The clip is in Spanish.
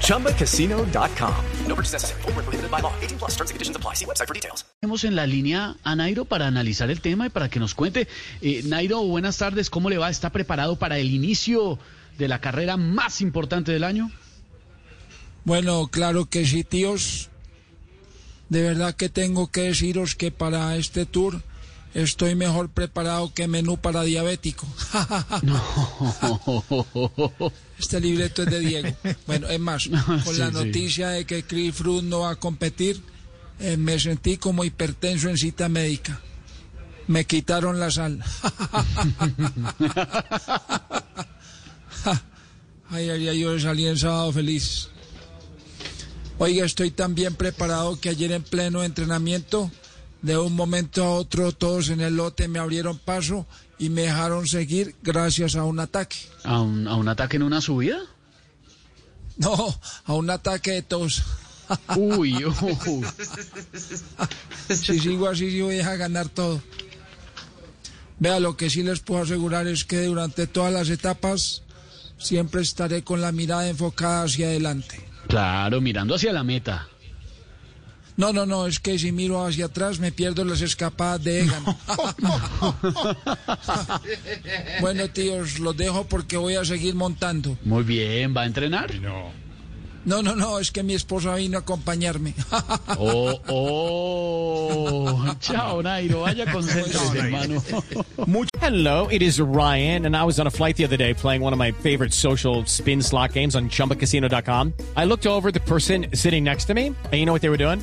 ChumbaCasino.com. No purchase necessary. Where prohibited by law. 18 plus terms and conditions apply. See website for details. Tenemos en la línea a Nairo para analizar el tema y para que nos cuente. Eh, Nairo, buenas tardes. ¿Cómo le va? ¿Está preparado para el inicio de la carrera más importante del año? Bueno, claro que sí, tíos. De verdad que tengo que deciros que para este tour estoy mejor preparado que menú para diabético. Este libreto es de Diego. Bueno, es más, con Sí, la sí. noticia de que Chris Froome no va a competir, eh, me sentí como hipertenso en cita médica. Me quitaron la sal. Ay, ay, ay, yo salí el sábado feliz. Oiga, estoy tan bien preparado que ayer en pleno entrenamiento, de un momento a otro, todos en el lote me abrieron paso y me dejaron seguir gracias a un ataque. ¿A un, a un ataque en una subida? No, a un ataque de tos. Uy, uy. Si sigo así, sí voy a ganar todo. Vea, lo que sí les puedo asegurar es que durante todas las etapas siempre estaré con la mirada enfocada hacia adelante. Claro, mirando hacia la meta. No, no, no, es que si miro hacia atrás me pierdo las escapadas de Egan. bueno, tíos, los dejo porque voy a seguir montando. Muy bien, ¿va a entrenar? No, no, no, es que mi esposa vino a acompañarme. Oh, oh. Chao, Nairo. Vaya concéntrese, hermano. Hello, it is Ryan, and I was on a flight the other day playing one of my favorite social spin slot games on chumbacasino.com. I looked over at the person sitting next to me, and you know what they were doing?